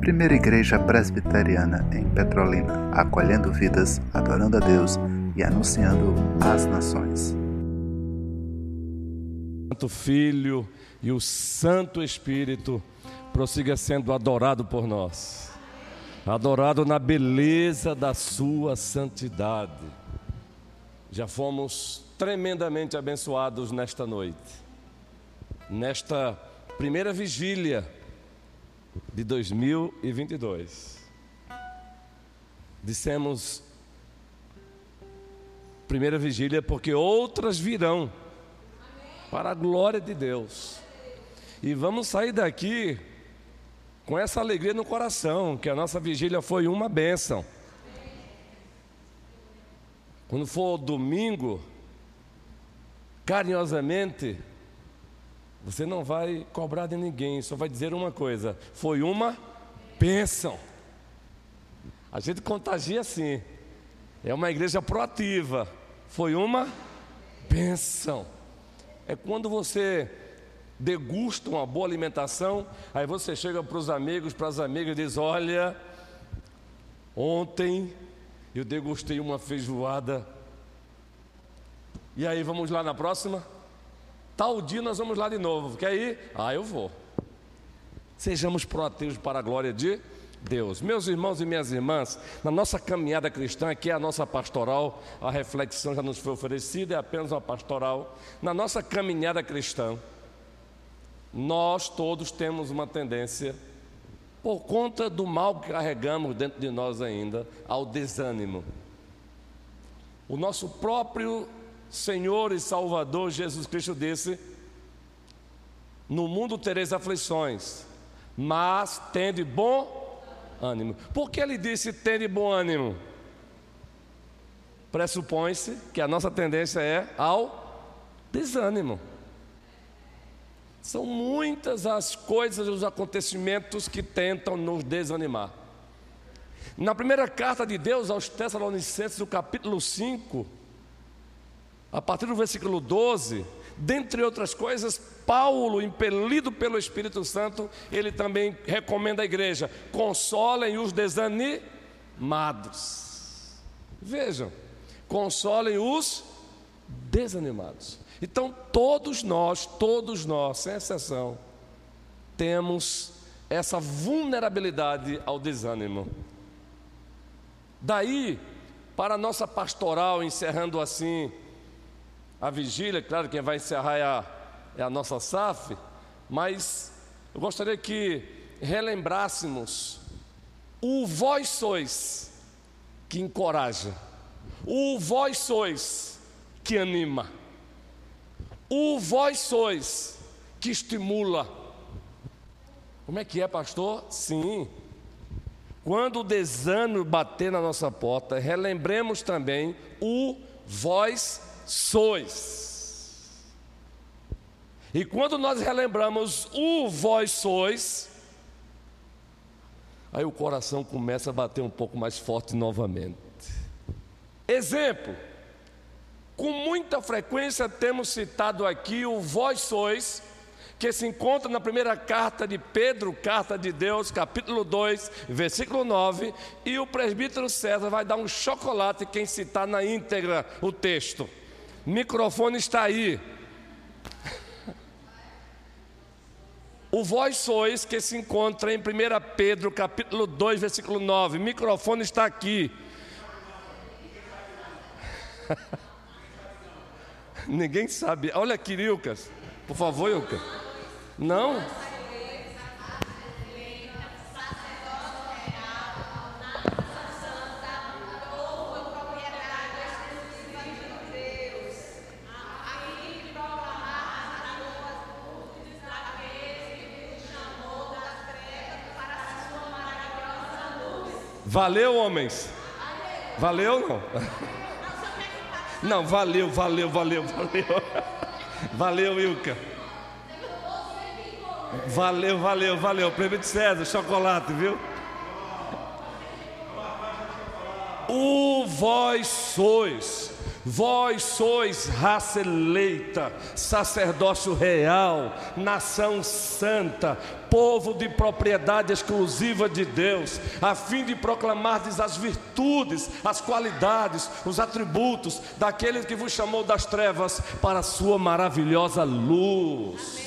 Primeira Igreja Presbiteriana em Petrolina, acolhendo vidas, adorando a Deus e anunciando às nações. Santo Filho e o Santo Espírito prossiga sendo adorado por nós, adorado na beleza da Sua santidade. Já fomos tremendamente abençoados nesta noite, nesta primeira vigília de 2022. Dissemos primeira vigília porque outras virão para a glória de Deus. E vamos sair daqui com essa alegria no coração, que a nossa vigília foi uma bênção. Quando for domingo, carinhosamente, você não vai cobrar de ninguém, só vai dizer uma coisa: foi uma bênção. A gente contagia assim, é uma igreja proativa, foi uma bênção. É quando você degusta uma boa alimentação, aí você chega para os amigos, para as amigas e diz: Olha, ontem eu degustei uma feijoada. E aí, vamos lá na próxima? Tal dia nós vamos lá de novo. Quer ir? Ah, eu vou. Sejamos proativos para a glória de Deus. Meus irmãos e minhas irmãs, na nossa caminhada cristã, que é a nossa pastoral, a reflexão já nos foi oferecida, é apenas uma pastoral. Na nossa caminhada cristã, nós todos temos uma tendência, por conta do mal que carregamos dentro de nós ainda, ao desânimo. O nosso próprio Senhor e Salvador Jesus Cristo disse: No mundo tereis aflições, mas tende bom ânimo. Por que ele disse tende bom ânimo? Pressupõe-se que a nossa tendência é ao desânimo. São muitas as coisas e os acontecimentos que tentam nos desanimar. Na primeira carta de Deus aos Tessalonicenses, no capítulo 5, a partir do versículo 12, dentre outras coisas, Paulo, impelido pelo Espírito Santo, ele também recomenda à igreja: consolem os desanimados. Vejam, consolem os desanimados. Então, todos nós, todos nós, sem exceção, temos essa vulnerabilidade ao desânimo. Daí, para a nossa pastoral, encerrando assim, a vigília, claro, quem vai encerrar é a, é a nossa SAF, mas eu gostaria que relembrássemos o vós sois que encoraja, o vós sois que anima, o vós sois que estimula. Como é que é, pastor? Sim. Quando o desânimo bater na nossa porta, relembremos também o vós sois. E quando nós relembramos o vós sois, aí o coração começa a bater um pouco mais forte novamente. Exemplo, com muita frequência temos citado aqui o vós sois, que se encontra na primeira carta de Pedro, carta de Deus, capítulo 2, versículo 9, e o presbítero César vai dar um chocolate quem citar na íntegra o texto microfone está aí. O vós sois que se encontra em 1 Pedro, capítulo 2, versículo 9. microfone está aqui. Ninguém sabe. Olha aqui, Ilcas. Por favor, Ilcas. Não? Valeu, homens? Valeu não? Não, valeu, valeu, valeu, valeu. Valeu, Ilka. Valeu, valeu, valeu. Prêmio de César, chocolate, viu? O vós sois. Vós sois raça eleita, sacerdócio real, nação santa, povo de propriedade exclusiva de Deus, a fim de proclamardes as virtudes, as qualidades, os atributos daquele que vos chamou das trevas para a sua maravilhosa luz.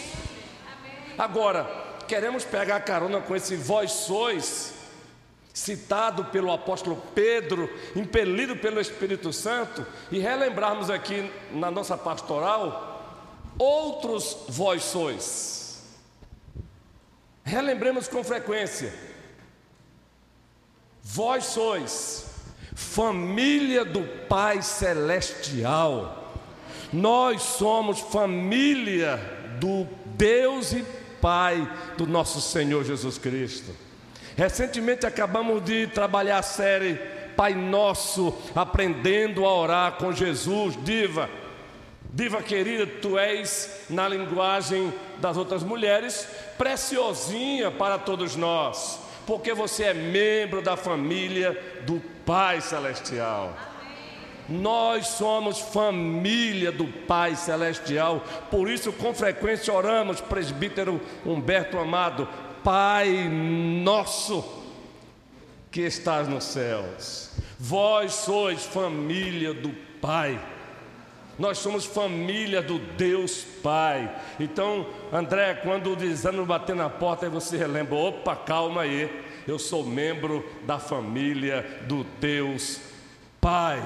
Agora, queremos pegar carona com esse vós sois citado pelo apóstolo Pedro, impelido pelo Espírito Santo, e relembrarmos aqui na nossa pastoral outros vós sois. Relembremos com frequência. Vós sois família do Pai celestial. Nós somos família do Deus e Pai do nosso Senhor Jesus Cristo. Recentemente acabamos de trabalhar a série Pai Nosso, aprendendo a orar com Jesus. Diva, diva querida, tu és, na linguagem das outras mulheres, preciosinha para todos nós, porque você é membro da família do Pai Celestial. Nós somos família do Pai Celestial, por isso com frequência oramos, presbítero Humberto Amado, Pai nosso que estás nos céus. Vós sois família do Pai. Nós somos família do Deus Pai. Então, André, quando o desânimo bater na porta, aí você relembra: opa, calma aí, eu sou membro da família do Deus Pai.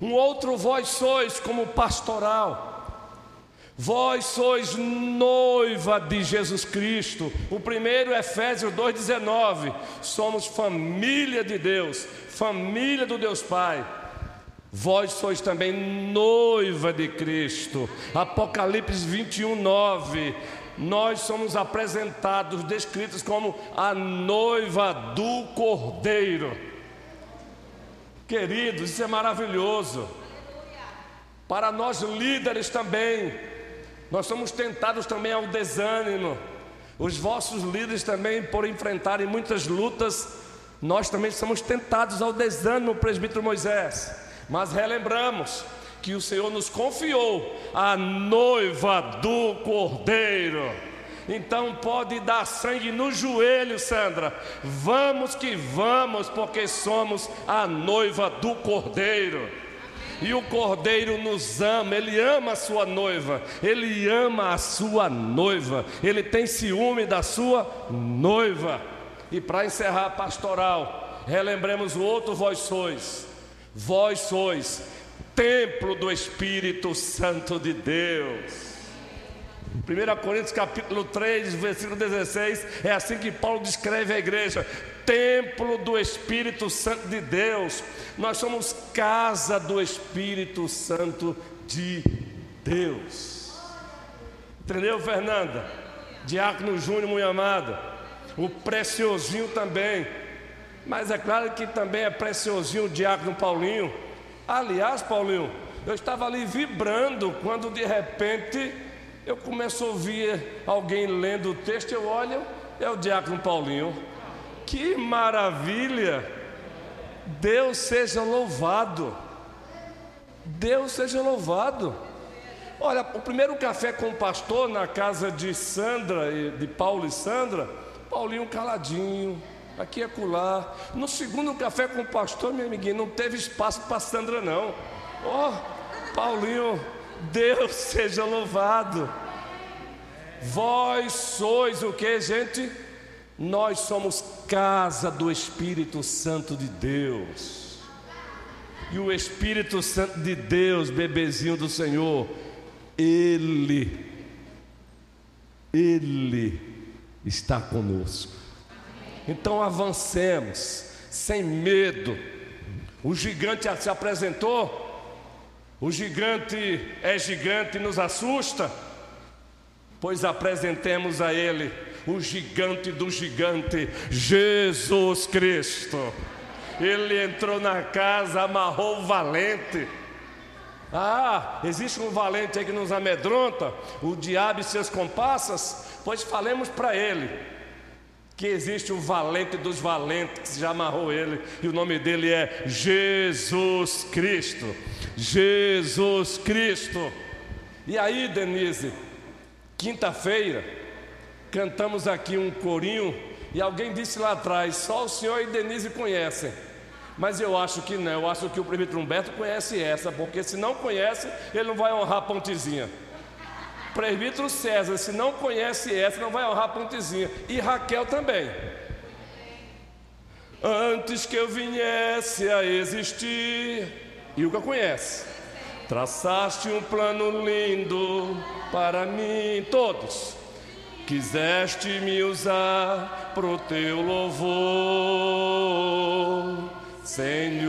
Um outro vós sois como pastoral. Vós sois noiva de Jesus Cristo. O primeiro, Efésios 2,19. Somos família de Deus, família do Deus Pai. Vós sois também noiva de Cristo. Apocalipse 21, 9. Nós somos apresentados, descritos como a noiva do Cordeiro. Queridos, isso é maravilhoso. Para nós líderes também, nós somos tentados também ao desânimo. Os vossos líderes também, por enfrentarem muitas lutas, nós também somos tentados ao desânimo, presbítero Moisés. Mas relembramos que o Senhor nos confiou a noiva do Cordeiro. Então pode dar sangue no joelho, Sandra. Vamos que vamos, porque somos a noiva do Cordeiro. E o Cordeiro nos ama, ele ama a sua noiva, ele ama a sua noiva, ele tem ciúme da sua noiva. E para encerrar a pastoral, relembremos o outro vós sois. Vós sois templo do Espírito Santo de Deus. 1 Coríntios capítulo 3, versículo 16, é assim que Paulo descreve a igreja: templo do Espírito Santo de Deus. Nós somos casa do Espírito Santo de Deus. Entendeu, Fernanda? Diácono Júnior muito amado. O preciosinho também. Mas é claro que também é preciosinho o diácono Paulinho. Aliás, Paulinho, eu estava ali vibrando quando de repente eu começo a ouvir alguém lendo o texto. Eu olho, é o diácono Paulinho. Que maravilha! Deus seja louvado. Deus seja louvado. Olha, o primeiro café com o pastor na casa de Sandra, de Paulo e Sandra, Paulinho caladinho, aqui e acolá. No segundo café com o pastor, meu amiguinho, não teve espaço para Sandra, não. Ó, oh, Paulinho, Deus seja louvado. Vós sois o que, gente? Nós somos casa do Espírito Santo de Deus. E o Espírito Santo de Deus, bebezinho do Senhor, ele ele está conosco. Então avancemos sem medo. O gigante se apresentou. O gigante é gigante e nos assusta. Pois apresentemos a ele o gigante do gigante, Jesus Cristo. Ele entrou na casa, amarrou o valente. Ah, existe um valente aí que nos amedronta, o diabo e seus compassas, pois falemos para ele. Que existe o valente dos valentes que já amarrou ele, e o nome dele é Jesus Cristo. Jesus Cristo. E aí, Denise, quinta-feira, cantamos aqui um corinho, e alguém disse lá atrás: só o senhor e Denise conhecem. Mas eu acho que não, eu acho que o presbítero Humberto conhece essa, porque se não conhece, ele não vai honrar a pontezinha. Presbítero César, se não conhece essa, não vai honrar a pontezinha. E Raquel também. Antes que eu viesse a existir, Ilka conhece. Traçaste um plano lindo para mim, todos. Quiseste me usar pro teu louvor, Senhor.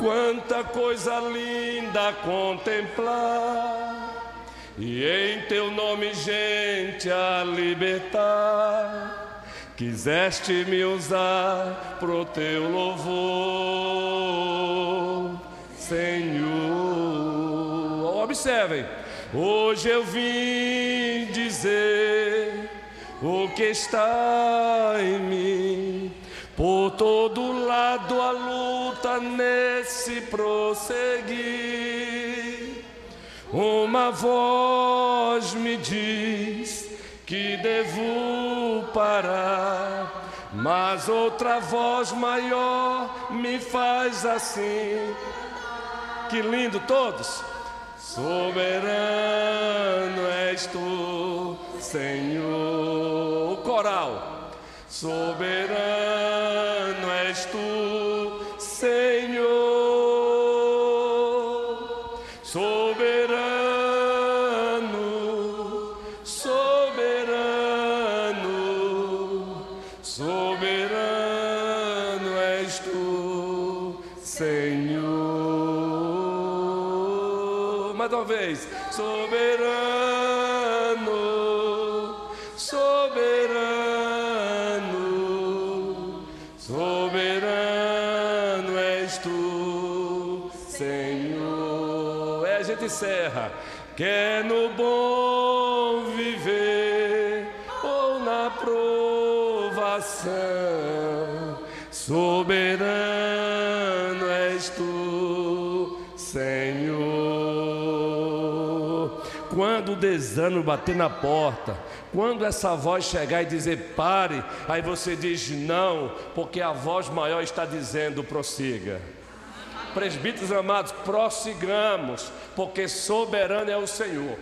Quanta coisa linda contemplar, e em teu nome, gente, a libertar. Quiseste me usar pro teu louvor, Senhor. Observem, hoje eu vim dizer o que está em mim por todo lado a luta nesse prosseguir. Uma voz me diz que devo parar, mas outra voz maior me faz assim. Que lindo todos! Soberano és tu, Senhor. Coral. Soberano és tu, Senhor. Soberano, soberano, soberano és tu, Senhor. Mais uma vez, soberano, soberano, É, a gente encerra. Quer no bom viver ou na provação, soberano és tu, Senhor. Quando o desânimo bater na porta, quando essa voz chegar e dizer pare, aí você diz não, porque a voz maior está dizendo prossiga. Presbíteros amados, prossigamos, porque soberano é o Senhor.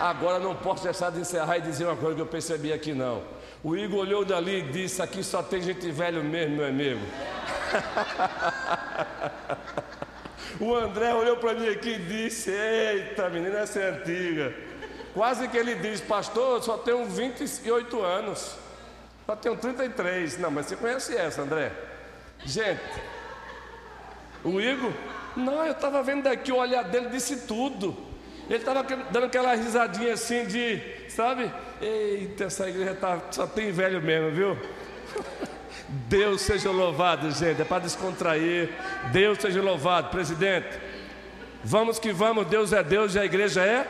Agora não posso deixar de encerrar e dizer uma coisa que eu percebi aqui não. O Igor olhou dali e disse: aqui só tem gente velho mesmo, meu amigo. o André olhou para mim aqui e disse: Eita, menina, essa é antiga. Quase que ele diz: Pastor, eu só tenho 28 anos. Só tenho 33. Não, mas você conhece essa, André? Gente, o Igor? Não, eu estava vendo daqui o olhar dele, disse tudo. Ele estava dando aquela risadinha assim de, sabe? Eita, essa igreja tá, só tem velho mesmo, viu? Deus seja louvado, gente. É para descontrair. Deus seja louvado, presidente. Vamos que vamos, Deus é Deus e a igreja é